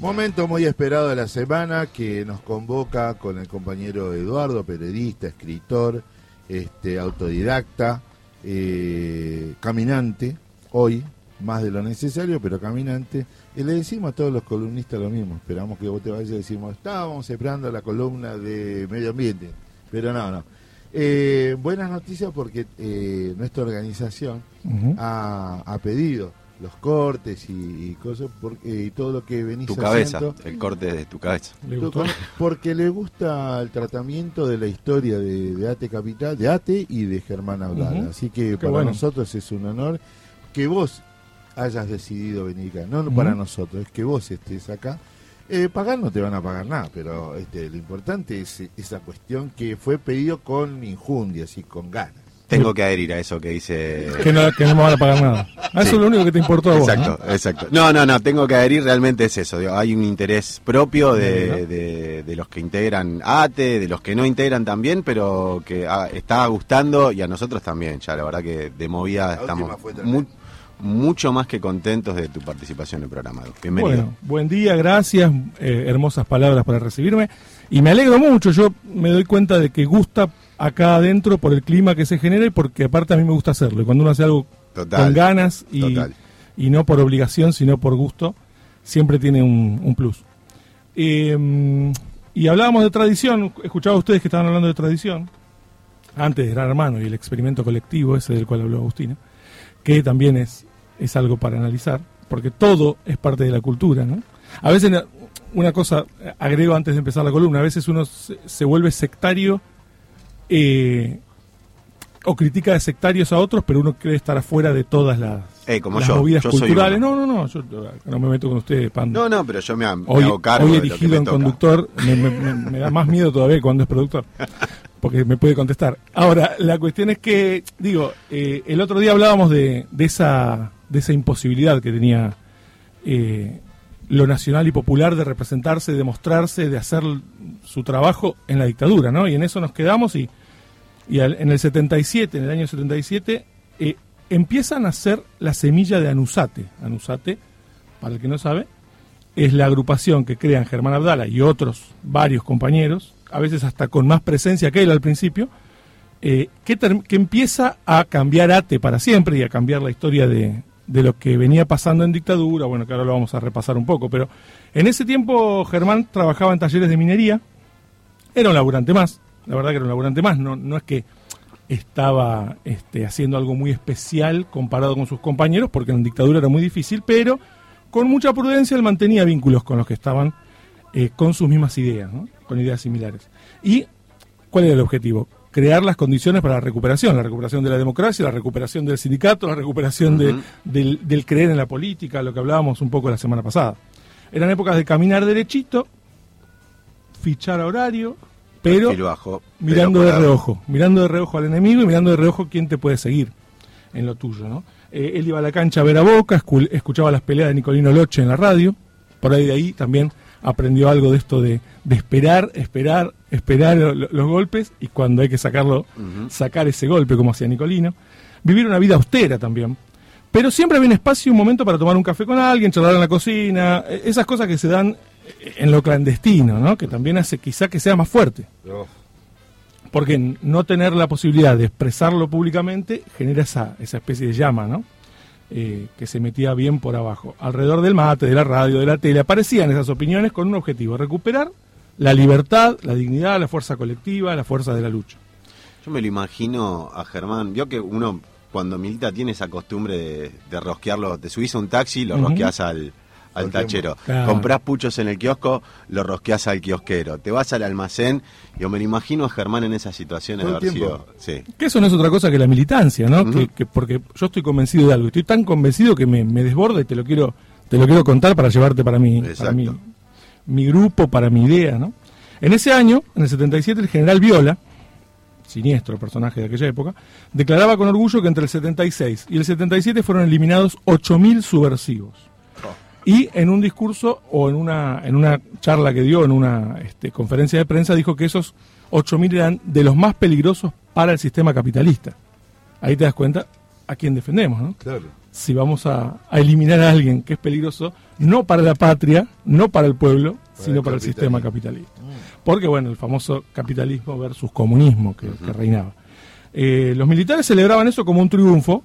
Momento muy esperado de la semana que nos convoca con el compañero Eduardo, periodista, escritor, este, autodidacta, eh, caminante, hoy, más de lo necesario, pero caminante. Y le decimos a todos los columnistas lo mismo. Esperamos que vos te vayas y decimos, estábamos esperando la columna de medio ambiente. Pero no, no. Eh, buenas noticias porque eh, nuestra organización ha, ha pedido los cortes y, cosas porque, y todo lo que venís tu cabeza el corte de tu cabeza. Porque le gusta el tratamiento de la historia de, Ate Capital de Ate y de Germán Abdala así que para nosotros es un honor que vos hayas decidido venir acá. No para nosotros es que vos estés acá. Eh, pagar no te van a pagar nada, pero este, lo importante es esa cuestión que fue pedido con injundias y con ganas. Tengo que adherir a eso que dice. Que no, que no me van a pagar nada. Eso es lo único que te importó a vos. Exacto, exacto. No, no, no, tengo que adherir, realmente es eso. hay un interés propio de, de, los que integran ATE, de los que no integran también, pero que ah, está gustando y a nosotros también. Ya, la verdad que de movida estamos muy, mucho más que contentos de tu participación en el programa. Bienvenido. Bueno, buen día, gracias, eh, hermosas palabras para recibirme. Y me alegro mucho, yo me doy cuenta de que gusta acá adentro por el clima que se genera y porque aparte a mí me gusta hacerlo. Y cuando uno hace algo con ganas y, y, no por obligación, sino por gusto, siempre tiene un, plus. Em, y hablábamos de tradición, escuchaba ustedes que estaban hablando de tradición, antes de Gran Hermano y el experimento colectivo, ese del cual habló Agustina, que también es, es algo para analizar, porque todo es parte de la cultura, ¿no? A veces, una cosa, agrego antes de empezar la columna, a veces uno se vuelve sectario eh, o critica de sectarios a otros, pero uno cree estar afuera de todas las, eh, como movidas culturales. No, no, no, yo no me meto con ustedes, No, no, pero yo me, hoy, hago cargo. Hoy erigido en conductor, me, da más miedo todavía cuando es productor, porque me puede contestar. Ahora, la cuestión es que, digo, eh, el otro día hablábamos de, de, esa, de esa imposibilidad que tenía eh, lo nacional y popular de representarse, de mostrarse, de hacer su trabajo en la dictadura, ¿no? Y en eso nos quedamos y y en el 77, en el año 77, eh, empiezan a hacer la semilla de Anusate. Anusate, para el que no sabe, es la agrupación que crean Germán Abdala y otros varios compañeros, a veces hasta con más presencia que él al principio, eh, que, que, empieza a cambiar ATE para siempre y a cambiar la historia de, de, lo que venía pasando en dictadura, bueno, que ahora lo vamos a repasar un poco, pero en ese tiempo Germán trabajaba en talleres de minería, era un laburante más, la verdad que era un laburante más, no, no es que estaba este, haciendo algo muy especial comparado con sus compañeros, porque en dictadura era muy difícil, pero con mucha prudencia él mantenía vínculos con los que estaban eh, con sus mismas ideas, con ideas similares. ¿Y cuál era el objetivo? Crear las condiciones para la recuperación, la recuperación de la democracia, la recuperación del sindicato, la recuperación del, del creer en la política, lo que hablábamos un poco la semana pasada. Eran épocas de caminar derechito, fichar a horario, pero mirando de reojo, mirando de reojo al enemigo y mirando de reojo quién te puede seguir en lo tuyo, ¿no? Eh, él iba a la cancha a ver a Boca, escuchaba las peleas de Nicolino Loche en la radio, por ahí de ahí también aprendió algo de esto de, esperar, esperar, esperar los golpes y cuando hay que sacarlo, sacar ese golpe como hacía Nicolino. Vivir una vida austera también. Pero siempre había un espacio y un momento para tomar un café con alguien, charlar en la cocina, e, esas cosas que se dan en lo clandestino, ¿no? Que también hace quizá que sea más fuerte. Porque no tener la posibilidad de expresarlo públicamente genera esa, esa especie de llama, ¿no? Eh, que se metía bien por abajo. Alrededor del mate, de la radio, de la tele, aparecían esas opiniones con un objetivo, recuperar la libertad, la dignidad, la fuerza colectiva, la fuerza de la lucha. Yo me lo imagino a Germán, vio que uno cuando milita tiene esa costumbre de, rosquearlo, te subís a un taxi, lo rosqueas al, al tachero. Comprás puchos en el kiosco, lo rosqueás al kiosquero. Te vas al almacén, yo me lo imagino a Germán en esa situación de haber sido. Que eso no es otra cosa que la militancia, ¿no? que, porque yo estoy convencido de algo, estoy tan convencido que me, me desborda y te lo quiero, te lo quiero contar para llevarte para mi, para mi, mi grupo, para mi idea, ¿no? En ese año, en el 77, el general Viola, siniestro personaje de aquella época, declaraba con orgullo que entre el 76 y el 77 fueron eliminados 8.000 subversivos. Y en un discurso o en una, en una charla que dio en una este, conferencia de prensa dijo que esos 8.000 eran de los más peligrosos para el sistema capitalista. Ahí te das cuenta a quién defendemos, ¿no? Claro. si vamos a, eliminar a alguien que es peligroso, no para la patria, no para el pueblo, sino para el sistema capitalista. Mm. Porque, bueno, el famoso capitalismo versus comunismo que, reinaba. Eh, los militares celebraban eso como un triunfo,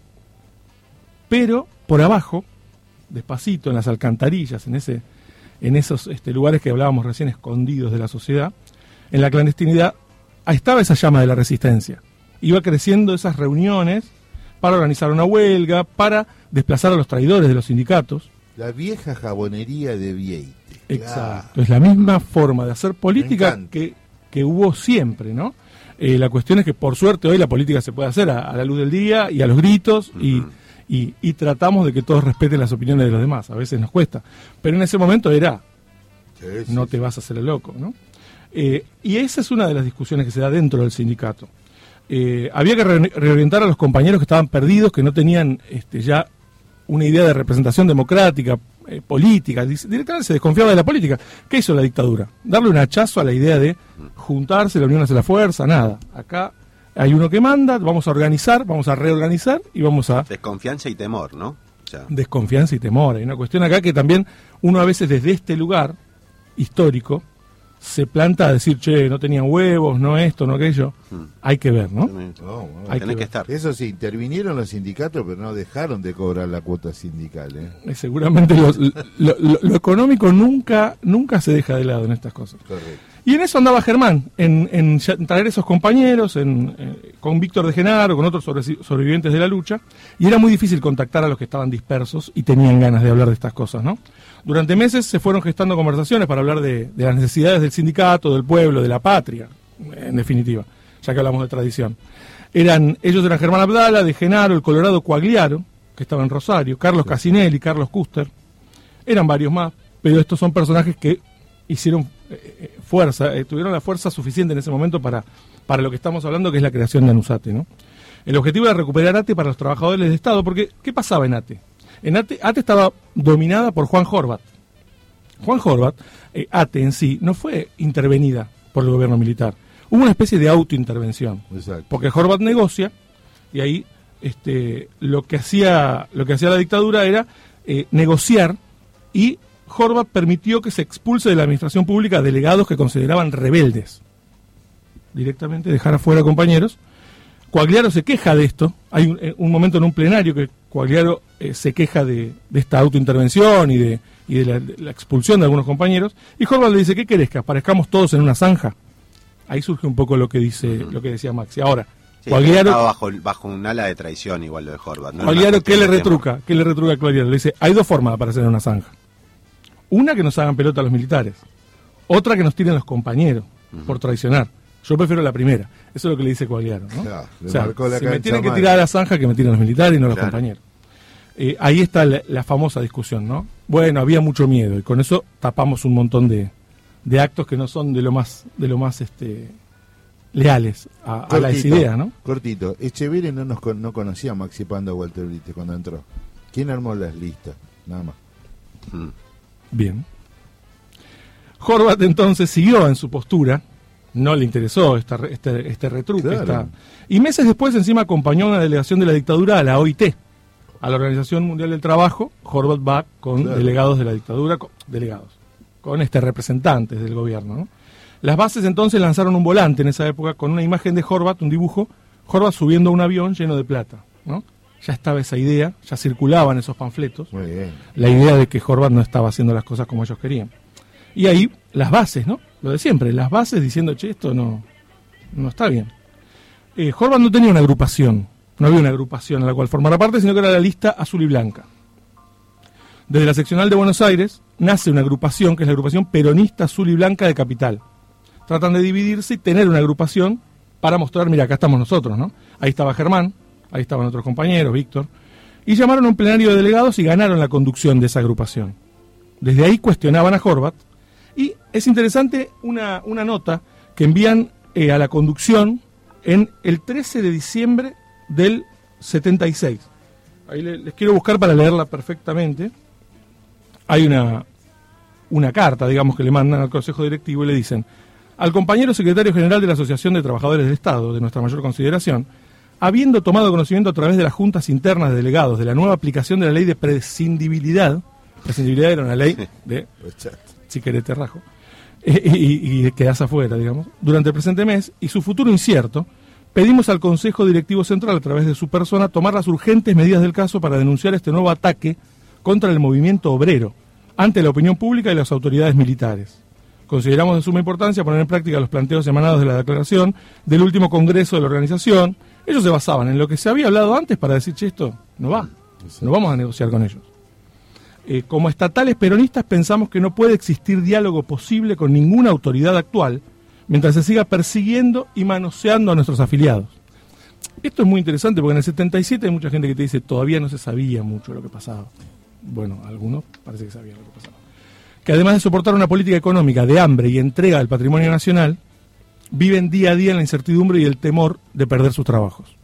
pero por abajo, despacito, en las alcantarillas, en, ese, en esos este, lugares que hablábamos recién escondidos de la sociedad, en la clandestinidad, ahí estaba esa llama de la resistencia. Iba creciendo esas reuniones para organizar una huelga, para desplazar a los traidores de los sindicatos. La vieja jabonería de Vieite. Exacto, es la misma forma de hacer política que, que hubo siempre, ¿no? Eh, la cuestión es que por suerte hoy la política se puede hacer a, la luz del día y a los gritos y, y, tratamos de que todos respeten las opiniones de los demás. A veces nos cuesta. Pero en ese momento era, no te vas a hacer el loco, ¿no? Eh, y esa es una de las discusiones que se da dentro del sindicato. Eh, había que reorientar a los compañeros que estaban perdidos, que no tenían este, ya una idea de representación democrática, eh, política, directamente se desconfiaba de la política. ¿Qué hizo la dictadura? Darle un hachazo a la idea de juntarse, la unión hace la fuerza, nada. Acá hay uno que manda, vamos a organizar, vamos a reorganizar y vamos a... Desconfianza y temor, ¿no? Desconfianza y temor. Hay una cuestión acá que también uno a veces desde este lugar histórico se planta a decir, che, no tenían huevos, no esto, no aquello. Hmm. Hay que ver, ¿no? Hay que, estar. Eso sí, intervinieron los sindicatos, pero no dejaron de cobrar la cuota sindical. ¿eh? eh seguramente lo, económico nunca, nunca se deja de lado en estas cosas. Y en eso andaba Germán, en, traer esos compañeros, en, eh, con Víctor de Genaro, con otros sobrevivientes de la lucha, y era muy difícil contactar a los que estaban dispersos y tenían ganas de hablar de estas cosas, ¿no? Durante meses se fueron gestando conversaciones para hablar de, las necesidades del sindicato, del pueblo, de la patria, en definitiva, ya que hablamos de tradición. Eran, ellos eran Germán Abdala, de Genaro, el Colorado Coagliaro, que estaba en Rosario, Carlos Casinelli, Carlos Custer, eran varios más, pero estos son personajes que hicieron eh, eh, fuerza, eh, tuvieron la fuerza suficiente en ese momento para, para lo que estamos hablando, que es la creación de Anusate. ¿no? El objetivo era recuperar ATE para los trabajadores del Estado, porque ¿qué pasaba en ATE? En ATE, estaba dominada por Juan Horvat. Juan Horvat, eh, ATE en sí, no fue intervenida por el gobierno militar. Hubo una especie de autointervención. Porque Horvat negocia y ahí este, lo, que hacía, lo que hacía la dictadura era eh, negociar y Horvat permitió que se expulse de la administración pública delegados que consideraban rebeldes. Directamente dejar afuera compañeros. Coagliaro se queja de esto. Hay un, eh, un momento en un plenario que Coagliaro eh, se queja de, esta autointervención y de, y de la, expulsión de algunos compañeros, y Horvath le dice, ¿qué querés? ¿Que aparezcamos todos en una zanja? Ahí surge un poco lo que dice lo que decía Maxi. Ahora, sí, bajo, bajo un ala de traición igual lo de Horvath. ¿no? ¿qué le retruca? ¿Qué le retruca a Coagliaro? Le dice, hay dos formas de aparecer en una zanja. Una, que nos hagan pelota a los militares. Otra, que nos tiren los compañeros por traicionar. Yo prefiero la primera. Eso es lo que le dice Coagliaro. ¿no? o sea, si me tienen que tirar a la zanja, que me tiren los militares y no los compañeros. Eh, ahí está la, famosa discusión, ¿no? Bueno, había mucho miedo y con eso tapamos un montón de, de actos que no son de lo más, de lo más este, leales a, la idea, ¿no? Cortito. Echeverri no nos no conocía a Maxi Pando a Walter Brite cuando entró. ¿Quién armó las listas? Nada más. Hmm. Bien. Horvat entonces siguió en su postura, no le interesó esta, este, este retruque. Y meses después encima acompañó a una delegación de la dictadura a la OIT, a la Organización Mundial del Trabajo, Horvath va con delegados de la dictadura, con, delegados, con este representantes del gobierno. Las bases entonces lanzaron un volante en esa época con una imagen de Horvath, un dibujo, Horvath subiendo a un avión lleno de plata. ¿no? Ya estaba esa idea, ya circulaban esos panfletos, la idea de que Horvath no estaba haciendo las cosas como ellos querían. Y ahí las bases, ¿no? Lo de siempre, las bases diciendo, che, esto no, no está bien. Eh, Horvath no tenía una agrupación, no había una agrupación a la cual formara parte, sino que era la lista azul y blanca. Desde la seccional de Buenos Aires nace una agrupación que es la agrupación peronista azul y blanca de Capital. Tratan de dividirse y tener una agrupación para mostrar, mira, acá estamos nosotros, ¿no? Ahí estaba Germán, ahí estaban otros compañeros, Víctor, y llamaron a un plenario de delegados y ganaron la conducción de esa agrupación. Desde ahí cuestionaban a Horvat y es interesante una, nota que envían eh, a la conducción en el 13 de diciembre del 76. Ahí les, quiero buscar para leerla perfectamente. Hay una, una carta, digamos, que le mandan al Consejo Directivo y le dicen, al compañero secretario general de la Asociación de Trabajadores del Estado, de nuestra mayor consideración, habiendo tomado conocimiento a través de las juntas internas de delegados de la nueva aplicación de la ley de prescindibilidad, prescindibilidad era una ley de, si querés te rajo, y, y quedás afuera, digamos, durante el presente mes, y su futuro incierto, pedimos al Consejo Directivo Central, a través de su persona, tomar las urgentes medidas del caso para denunciar este nuevo ataque contra el movimiento obrero, ante la opinión pública y las autoridades militares. Consideramos de suma importancia poner en práctica los planteos emanados de la declaración del último congreso de la organización. Ellos se basaban en lo que se había hablado antes para decir, che, esto no va, no vamos a negociar con ellos. Eh, como estatales peronistas pensamos que no puede existir diálogo posible con ninguna autoridad actual mientras se siga persiguiendo y manoseando a nuestros afiliados. Esto es muy interesante porque en el 77 hay mucha gente que te dice todavía no se sabía mucho lo que pasaba. Bueno, algunos parece que sabían lo que pasaba que además de soportar una política económica de hambre y entrega del patrimonio nacional, viven día a día en la incertidumbre y el temor de perder sus trabajos.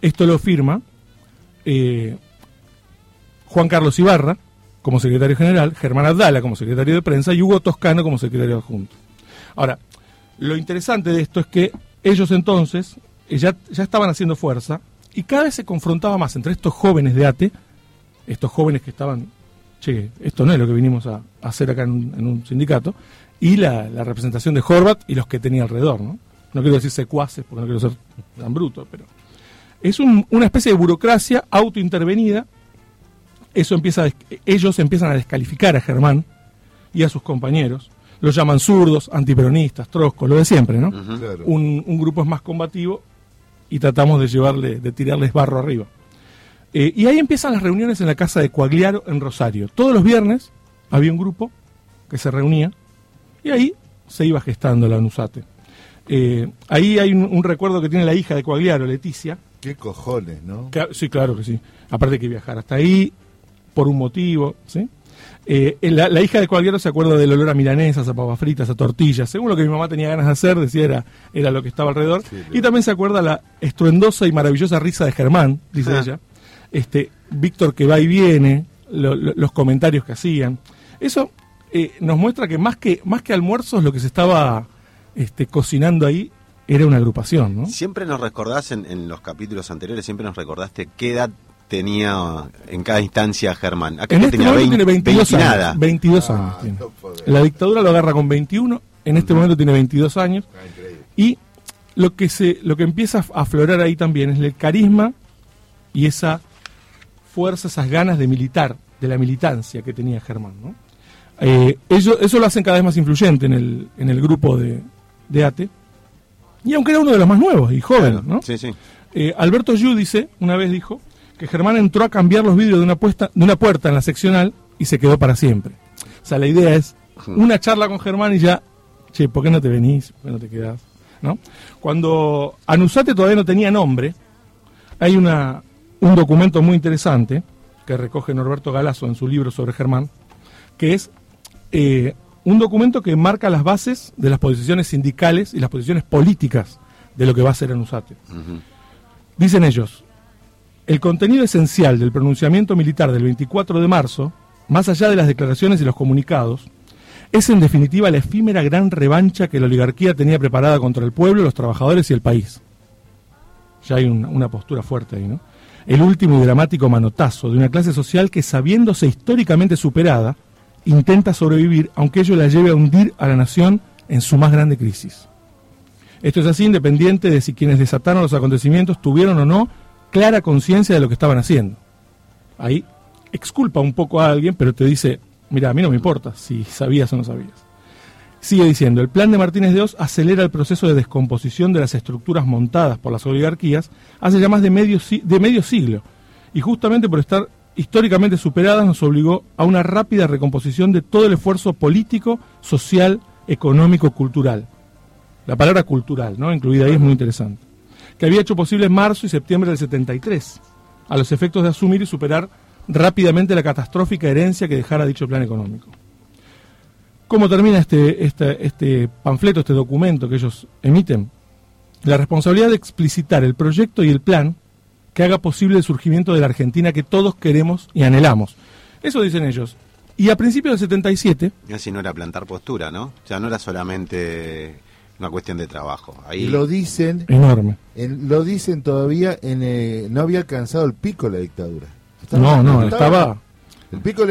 Esto lo firma eh, Juan Carlos Ibarra como secretario general, Germán Abdala como secretario de prensa y Hugo Toscano como secretario adjunto. Ahora, lo interesante de esto es que ellos entonces eh, ya, ya estaban haciendo fuerza y cada vez se confrontaba más entre estos jóvenes de ATE, estos jóvenes que estaban che, esto no es lo que vinimos a, hacer acá en un, sindicato, y la, representación de Horvat y los que tenía alrededor, ¿no? No quiero decir secuaces, porque no quiero ser tan bruto, pero es una especie de burocracia autointervenida. Eso empieza ellos empiezan a descalificar a Germán y a sus compañeros. Los llaman zurdos, antiperonistas, troscos, lo de siempre, ¿no? un, un grupo es más combativo y tratamos de llevarle, de tirarles barro arriba. Eh, y ahí empiezan las reuniones en la casa de Coagliaro en Rosario. Todos los viernes había un grupo que se reunía y ahí se iba gestando la Nusate. Eh, ahí hay un, recuerdo que tiene la hija de Coagliaro, Leticia. Qué cojones, ¿no? sí, claro que sí. Aparte que viajar hasta ahí por un motivo, ¿sí? Eh, la, hija de Coagliaro se acuerda del olor a milanesas, a papas fritas, a tortillas. Según lo que mi mamá tenía ganas de hacer, decía era, era lo que estaba alrededor. y también se acuerda la estruendosa y maravillosa risa de Germán, dice ella este, Víctor que va y viene, los comentarios que hacían. Eso eh, nos muestra que más que más que almuerzos lo que se estaba este, cocinando ahí era una agrupación, ¿no? Siempre nos recordás en, los capítulos anteriores, siempre nos recordaste qué edad tenía en cada instancia Germán. Acá en este tenía momento tiene 22 años. 22 años la dictadura lo agarra con 21, en este momento tiene 22 años. Ah, y lo que se lo que empieza a aflorar ahí también es el carisma y esa fuerza, esas ganas de militar, de la militancia que tenía Germán. ¿no? Eh, eso, eso lo hacen cada vez más influyente en el, en el grupo de, de ATE. Y aunque era uno de los más nuevos y joven, ¿no? Sí, sí. Eh, Alberto Yudice una vez dijo que Germán entró a cambiar los vidrios de una, puesta, de una puerta en la seccional y se quedó para siempre. O sea, la idea es una charla con Germán y ya, che, ¿por qué no te venís? ¿Por qué no te quedás? ¿No? Cuando Anusate todavía no tenía nombre, hay una, un documento muy interesante que recoge Norberto Galazo en su libro sobre Germán, que es eh, un documento que marca las bases de las posiciones sindicales y las posiciones políticas de lo que va a ser en USATE. Dicen ellos, el contenido esencial del pronunciamiento militar del 24 de marzo, más allá de las declaraciones y los comunicados, es en definitiva la efímera gran revancha que la oligarquía tenía preparada contra el pueblo, los trabajadores y el país. Ya hay una postura fuerte ahí, ¿no? el último y dramático manotazo de una clase social que, sabiéndose históricamente superada, intenta sobrevivir, aunque ello la lleve a hundir a la nación en su más grande crisis. Esto es así independiente de si quienes desataron los acontecimientos tuvieron o no clara conciencia de lo que estaban haciendo. Ahí exculpa un poco a alguien, pero te dice, mira, a mí no me importa si sabías o no sabías. Sigue diciendo, el plan de Martínez de Oz acelera el proceso de descomposición de las estructuras montadas por las oligarquías hace ya más de medio, de medio siglo, y justamente por estar históricamente superadas nos obligó a una rápida recomposición de todo el esfuerzo político, social, económico, cultural. La palabra cultural, ¿no? Incluida ahí es muy interesante. Que había hecho posible marzo y septiembre del 73, a los efectos de asumir y superar rápidamente la catastrófica herencia que dejara dicho plan económico. ¿Cómo termina este, este, este panfleto, este documento que ellos emiten? La responsabilidad de explicitar el proyecto y el plan que haga posible el surgimiento de la Argentina que todos queremos y anhelamos. Eso dicen ellos. Y a principios del 77... Así no era plantar postura, ¿no? O sea, no era solamente una cuestión de trabajo. Ahí lo dicen, enorme. lo dicen todavía, en, eh, no había alcanzado el pico la dictadura. no, no, estaba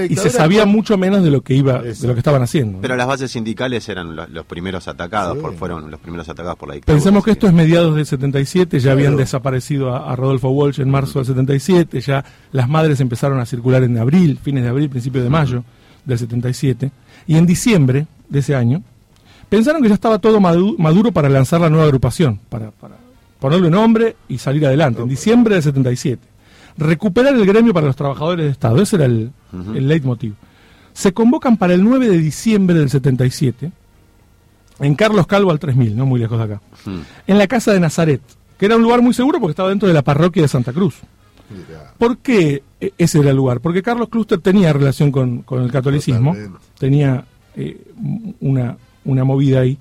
y se sabía mucho menos de lo que iba, de lo que estaban haciendo. Pero las bases sindicales eran los, primeros atacados, por, fueron los primeros atacados por la dictadura. Pensemos que esto es mediados del 77, ya habían desaparecido a, Rodolfo Walsh en marzo del 77, ya las madres empezaron a circular en abril, fines de abril, principio de mayo del 77, y en diciembre de ese año pensaron que ya estaba todo maduro para lanzar la nueva agrupación, para, para ponerle nombre y salir adelante, en diciembre del 77 recuperar el gremio para los trabajadores de Estado. Ese era el, leitmotiv. Se convocan para el 9 de diciembre del 77 en Carlos Calvo al 3000, no muy lejos de acá, en la casa de Nazaret, que era un lugar muy seguro porque estaba dentro de la parroquia de Santa Cruz. ¿Por qué e, ese era el lugar? Porque Carlos Cluster tenía relación con, el catolicismo, tenía eh, una, una movida ahí,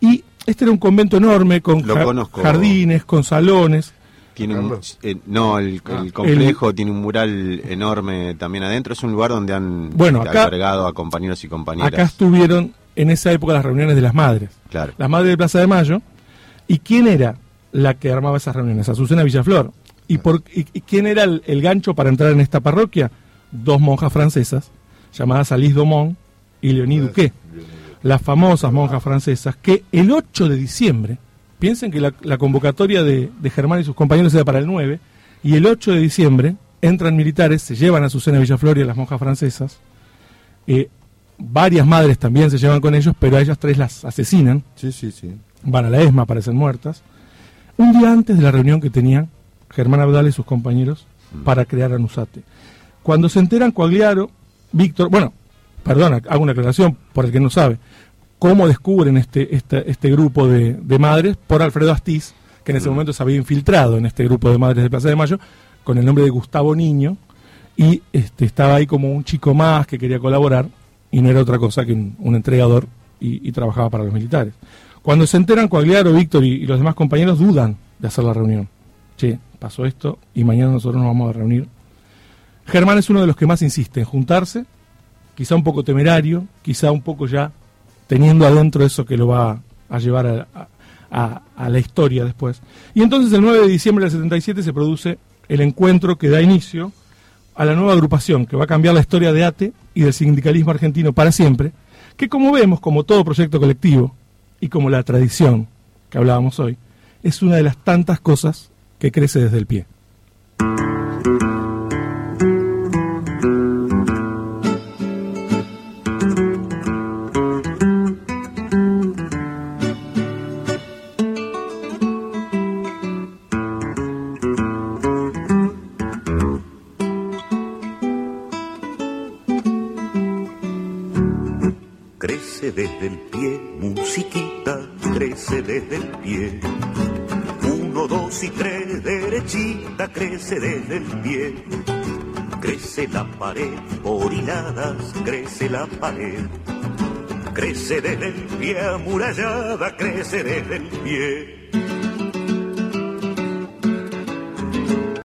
y este era un convento enorme con jardines, con salones. Tiene un, eh, no, el, ah. complejo tiene un mural enorme también adentro. Es un lugar donde han bueno, acá, a compañeros y compañeras. Acá estuvieron en esa época las reuniones de las madres. Claro. Las madres de Plaza de Mayo. ¿Y quién era la que armaba esas reuniones? Azucena Villaflor. ¿Y, por, y, quién era el, gancho para entrar en esta parroquia? Dos monjas francesas, llamadas Alice Domont y Leonie Duquet. Las famosas monjas francesas que el 8 de diciembre Piensen que la, convocatoria de, Germán y sus compañeros era para el 9, y el 8 de diciembre entran militares, se llevan a Susana Villaflor y a las monjas francesas. Eh, varias madres también se llevan con ellos, pero a ellas tres las asesinan. Sí, sí, sí. Van a la ESMA, aparecen muertas. Un día antes de la reunión que tenían Germán Abdal y sus compañeros mm. para crear Anusate. Cuando se enteran Coagliaro, Víctor, bueno, perdona, hago una aclaración por el que no sabe cómo descubren este, este, este grupo de, madres por Alfredo Astiz, que en ese mm. momento se había infiltrado en este grupo de madres de Plaza de Mayo, con el nombre de Gustavo Niño, y este, estaba ahí como un chico más que quería colaborar, y no era otra cosa que un, entregador y, trabajaba para los militares. Cuando se enteran, Coagliaro, Víctor y, los demás compañeros dudan de hacer la reunión. Che, pasó esto y mañana nosotros nos vamos a reunir. Germán es uno de los que más insiste en juntarse, quizá un poco temerario, quizá un poco ya teniendo adentro eso que lo va a llevar a, la historia después. Y entonces el 9 de diciembre del 77 se produce el encuentro que da inicio a la nueva agrupación que va a cambiar la historia de ATE y del sindicalismo argentino para siempre, que como vemos, como todo proyecto colectivo y como la tradición que hablábamos hoy, es una de las tantas cosas que crece desde el pie. Crece desde el pie. Crece la pared, por hiladas crece la pared. Crece desde el pie, amurallada crece desde el pie.